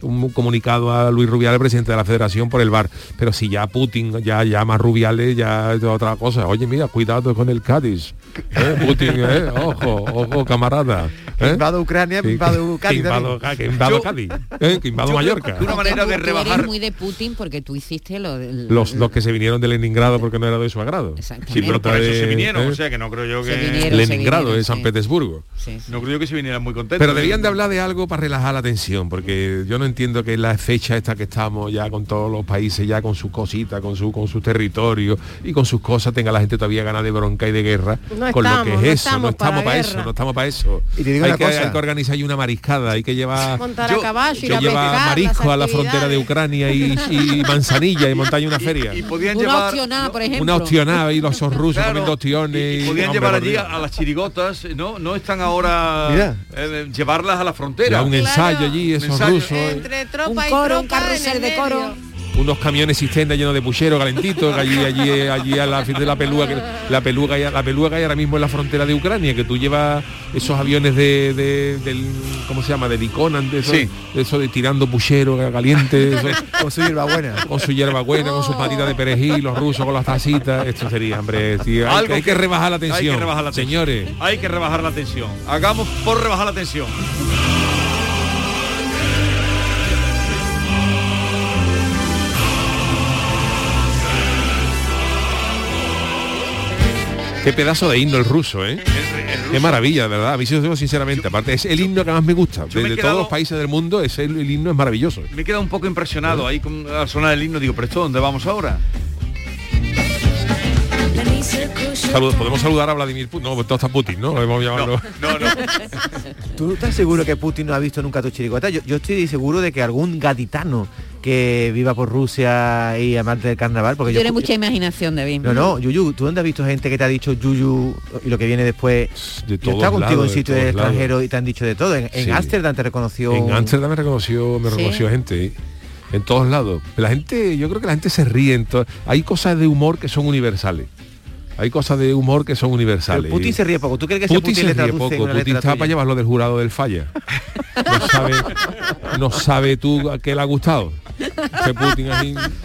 un comunicado a Luis Rubiales, presidente de la Federación, por el bar. Pero si ya Putin ya llama a Rubiales, ya es otra cosa. Oye, mira, cuidado con el Cádiz. ¿eh? Putin, ¿eh? ojo, ojo, camarada. ¿eh? invado Ucrania, invado que Cádiz invado, también. que invado Yo- Cádiz, ¿eh? que invado yo creo Mallorca. que una manera de Tú eres rebajar muy de Putin porque tú hiciste lo del... Los, los que se vinieron de Leningrado porque no era de su agrado. Sí, pero por eso se vinieron, o sea que no creo yo que... Vinieron, Leningrado, vinieron, es San sí. Petersburgo. No creo yo que se vinieran muy contentos. Pero debían de hablar de algo para relajar la tensión, porque yo no entiendo que la fecha esta que estamos ya con todos los países, ya con sus cositas, con su con su territorio y con sus cosas, tenga la gente todavía ganas de bronca y de guerra No con lo estamos, que no es eso, estamos no estamos para eso, no estamos para eso. Y te digo hay, una que, cosa. hay que organizar ahí una mariscada, hay que llevar Montar a caballo, ir que a lleva pescar, marisco a la frontera de. Ucrania y, y manzanilla y montar ahí una feria. Y podían Una llevar... opcionada, por ejemplo. Una opcionada y los esos rusos Claro, comiendo opciones. Y podían hombre, llevar allí a, a las chirigotas, ¿no? No están ahora Mira. eh, llevarlas a la frontera. Ya un ensayo allí, esos ensayo. rusos. Entre tropa Un y coro, tropa un carrusel de coro. Unos camiones cisterna llenos de puchero calentitos que allí allí allí a la de la pelúa que la pelúa que hay- la pelúa que hay ahora mismo en la frontera de Ucrania que tú llevas esos aviones de, de- del cómo se llama del Iconan de eso, Sí. de eso de tirando puchero caliente eso, Con su hierbabuena. con su hierba buena con sus patitas de perejil los rusos con las tacitas esto sería hombre tío, hay, Algo hay que, rebajar la hay que tensión rebajar la tensión. señores Hay que rebajar la tensión. Hagamos por rebajar la tensión. Qué pedazo de himno el ruso eh Qué maravilla, de verdad. A mí sí os digo sinceramente. Aparte, es el himno que más me gusta. De, me de quedado- todos los países del mundo, es el, el himno es maravilloso. Me he quedado un poco impresionado ahí con al sonar el himno. Digo, pero esto dónde vamos ahora? Salud- Podemos saludar a Vladimir Putin. No, pues todo está Putin, ¿no? Vamos a llamarlo. No, no. ¿Tú estás seguro que Putin no ha visto nunca tu chirigota? Yo, yo estoy seguro de que algún gaditano que viva por Rusia y amante del carnaval, porque yo... Tiene mucha imaginación, David. No, no, Yuyu, ¿tú dónde has visto gente que te ha dicho Yuyu y lo que viene después? De Yo estado contigo lados, en de sitios extranjeros y te han dicho de todo. En, en Sí. Ámsterdam te reconoció... En Ámsterdam me reconoció, me Sí. reconoció gente. En todos lados. La gente, yo creo que la gente se ríe. en Hay cosas de humor que son universales. Hay cosas de humor que son Pero universales. Putin se ríe poco. ¿Tú crees que Putin Putin se ríe poco. Putin está tuya? para llevarlo del jurado del falla. No sabe, no sabe tú a qué le ha gustado.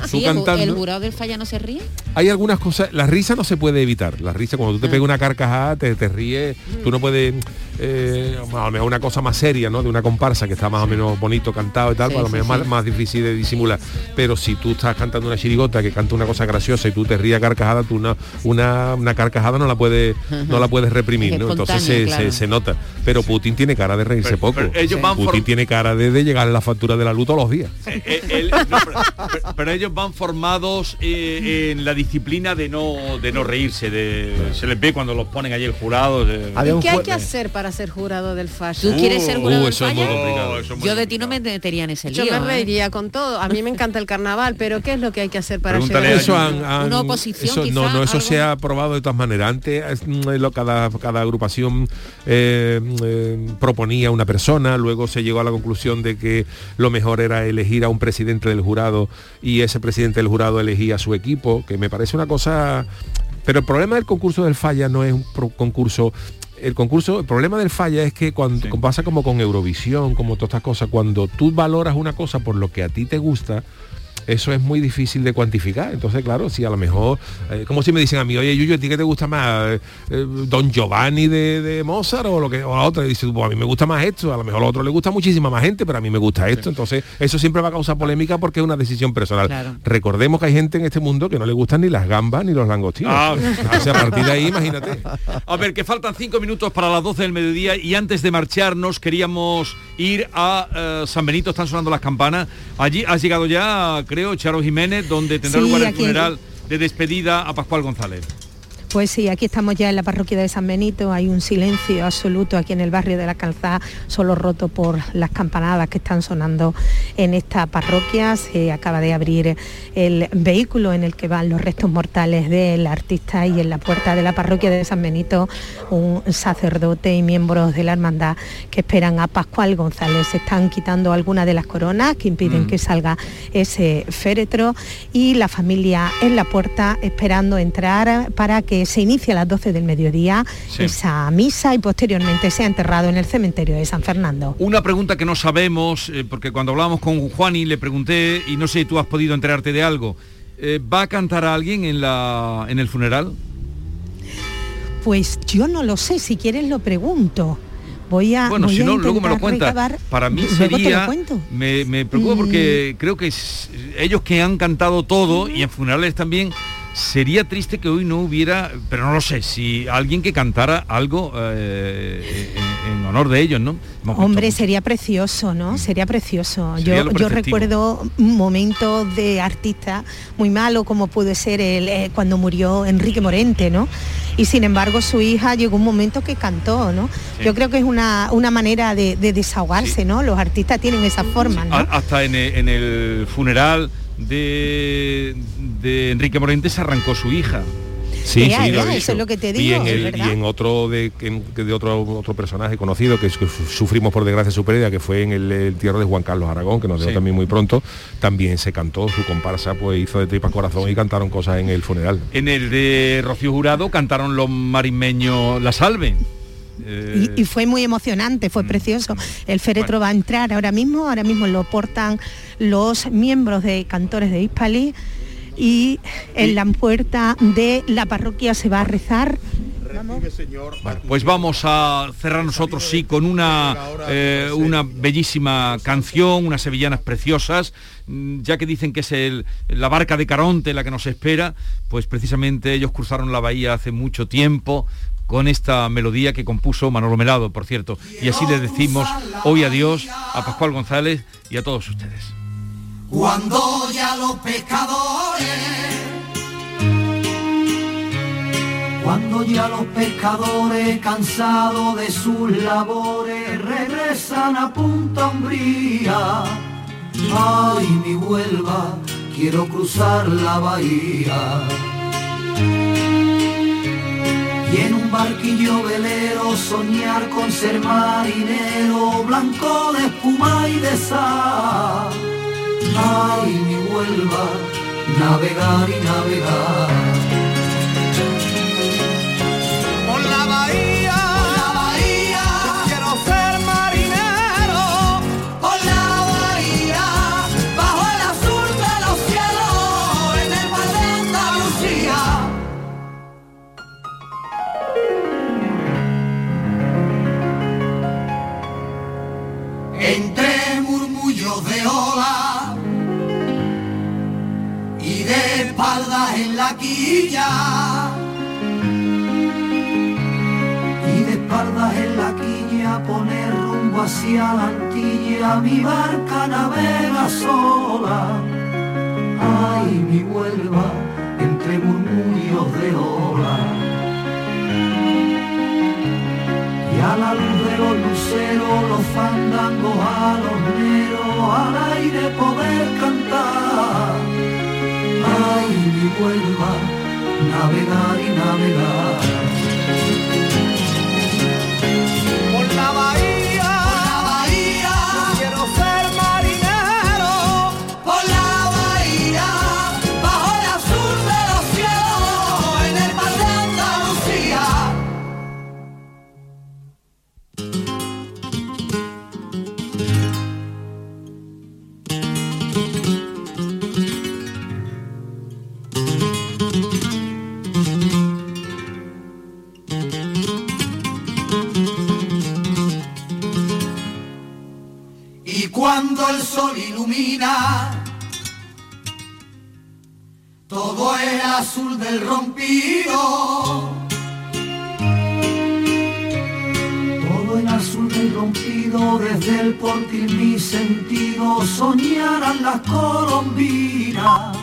Sí, el, cantando. el jurado del falla no se ríe. hay algunas cosas, la risa no se puede evitar. La risa, cuando tú te Ah. pegas una carcajada, te, te ríes, tú no puedes, eh, a lo mejor una cosa más seria, ¿no? De una comparsa que está más o menos bonito cantado y tal, Sí, pues a lo mejor sí. más, más difícil de disimular. Pero si tú estás cantando una chirigota que canta una cosa graciosa y tú te ríes a carcajada, tú una, una, una carcajada no la puedes, no la puedes reprimir. Entonces se, claro. se- se nota. Pero Putin tiene cara de reírse Pero- poco. pero ellos van Putin for- tiene cara de, de llegar a la factura de la luz todos los días. Eh, eh, él- no, pero, ellos van formados eh, en la disciplina de no de no reírse. De, se les ve cuando los ponen allí el jurado. de- Había ¿Y un qué hay que hacer para para ser jurado del falla. ¿Tú quieres ser jurado Uh, del eso es muy falla? complicado. Yo de ti no me metería en ese lío. Yo me ¿eh? reiría con todo. A mí me encanta el carnaval, pero ¿qué es lo que hay que hacer para Pregúntale llegar a eso a han- han- Una oposición, eso- quizá, no no eso algo. se ha aprobado de todas maneras antes es, mm, lo- cada cada agrupación eh, eh, proponía una persona luego se llegó a la conclusión de que lo mejor era elegir a un presidente del jurado y ese presidente del jurado elegía a su equipo que me parece una cosa pero el problema del concurso del falla no es un concurso el concurso, el problema del falla es que cuando pasa como con Eurovisión, como todas estas cosas, cuando tú valoras una cosa por lo que a ti te gusta, eso es muy difícil de cuantificar. Entonces, claro, si a lo mejor, eh, como si me dicen a mí, oye, Yuyo, ¿a ti qué te gusta más? eh, eh, Don Giovanni de, de Mozart o lo que o la otra? Y dice, pues a mí me gusta más esto, a lo mejor a otro le gusta muchísima más gente, pero a mí me gusta esto. Entonces, eso siempre va a causar polémica porque es una decisión personal. Claro. Recordemos que hay gente en este mundo que no le gustan ni las gambas ni los langostinos. Ah. O sea, a partir de ahí, imagínate. A ver, que faltan cinco minutos para las 12 del mediodía y antes de marcharnos queríamos ir a San Benito, están sonando las campanas. Allí has llegado ya, creo, Charo Jiménez, donde tendrá Sí, lugar el funeral de despedida a Pascual González. Pues sí, aquí estamos ya en la parroquia de San Benito, hay un silencio absoluto aquí en el barrio de la Calzada, solo roto por las campanadas que están sonando en esta parroquia. Se acaba de abrir el vehículo en el que van los restos mortales del artista y en la puerta de la parroquia de San Benito un sacerdote y miembros de la hermandad que esperan a Pascual González. Se están quitando algunas de las coronas que impiden Mm. que salga ese féretro y la familia en la puerta esperando entrar para que se inicie a las 12 del mediodía Sí. esa misa y posteriormente sea enterrado en el cementerio de San Fernando. Una pregunta que no sabemos, eh, porque cuando hablábamos con Juani le pregunté, y no sé si tú has podido enterarte de algo, eh, ¿va a cantar a alguien en, la, en el funeral? Pues yo no lo sé, si quieres lo pregunto. Voy a Bueno, voy si a no, luego me lo intentar cuenta. recabar- Para mí sería... Me, me preocupa Mm. porque creo que es- ellos que han cantado todo y en funerales también, sería triste que hoy no hubiera, pero no lo sé, si alguien que cantara algo eh, en, en honor de ellos, ¿no? Hombre, sería precioso, ¿no? Sería precioso. Sería yo yo recuerdo momentos de artista muy malo como puede ser el, eh, cuando murió Enrique Morente, ¿no? Y sin embargo su hija llegó un momento que cantó, ¿no? Sí. Yo creo que es una, una manera de, de desahogarse, ¿no? Los artistas tienen esa forma, ¿no? Hasta en el, en el funeral de, de Enrique Morente se arrancó su hija. Sí, Ea, sí, eso es lo que te y digo, en, el- y en otro de, que de otro otro personaje conocido que, sufrimos por desgracia su pérdida, que fue en el, el tierra de Juan Carlos Aragón, que nos Sí. también muy pronto, también se cantó, su comparsa pues hizo de tripas corazón y cantaron cosas en el funeral. En el de Rocío Jurado cantaron los marismeños La Salve. Eh, Y, y fue muy emocionante, Mm. fue precioso. El féretro va a entrar ahora mismo, ahora mismo lo portan los miembros de cantores de Hispali y en la puerta de la parroquia se va a rezar. Bueno, pues vamos a cerrar nosotros sí con una eh, una bellísima canción, unas sevillanas preciosas, Mm, ya que dicen que es el, la barca de Caronte la que nos espera, pues precisamente ellos cruzaron la bahía hace mucho tiempo con esta melodía que compuso Manolo Melado, por cierto. Y así les decimos hoy adiós a Pascual González y a todos ustedes. Cuando ya los pescadores, cuando ya los pescadores cansados de sus labores regresan a Punta Umbría, ay mi Huelva, quiero cruzar la bahía. En un barquillo velero soñar con ser marinero, blanco de espuma y de sal. Ay, mi Huelva, navegar y navegar. Entre murmullos de ola y de espaldas en la quilla. Y de espaldas en la quilla poner rumbo hacia la antilla mi barca navega sola. Ay mi Huelva entre murmullos de ola a la luz de los luceros, los fandangos a los negros, al aire poder cantar. Ay, mi vuelva, navegar y navegar. Azul del rompido. Todo el azul del rompido, desde el portil mi sentido, soñarán las colombinas.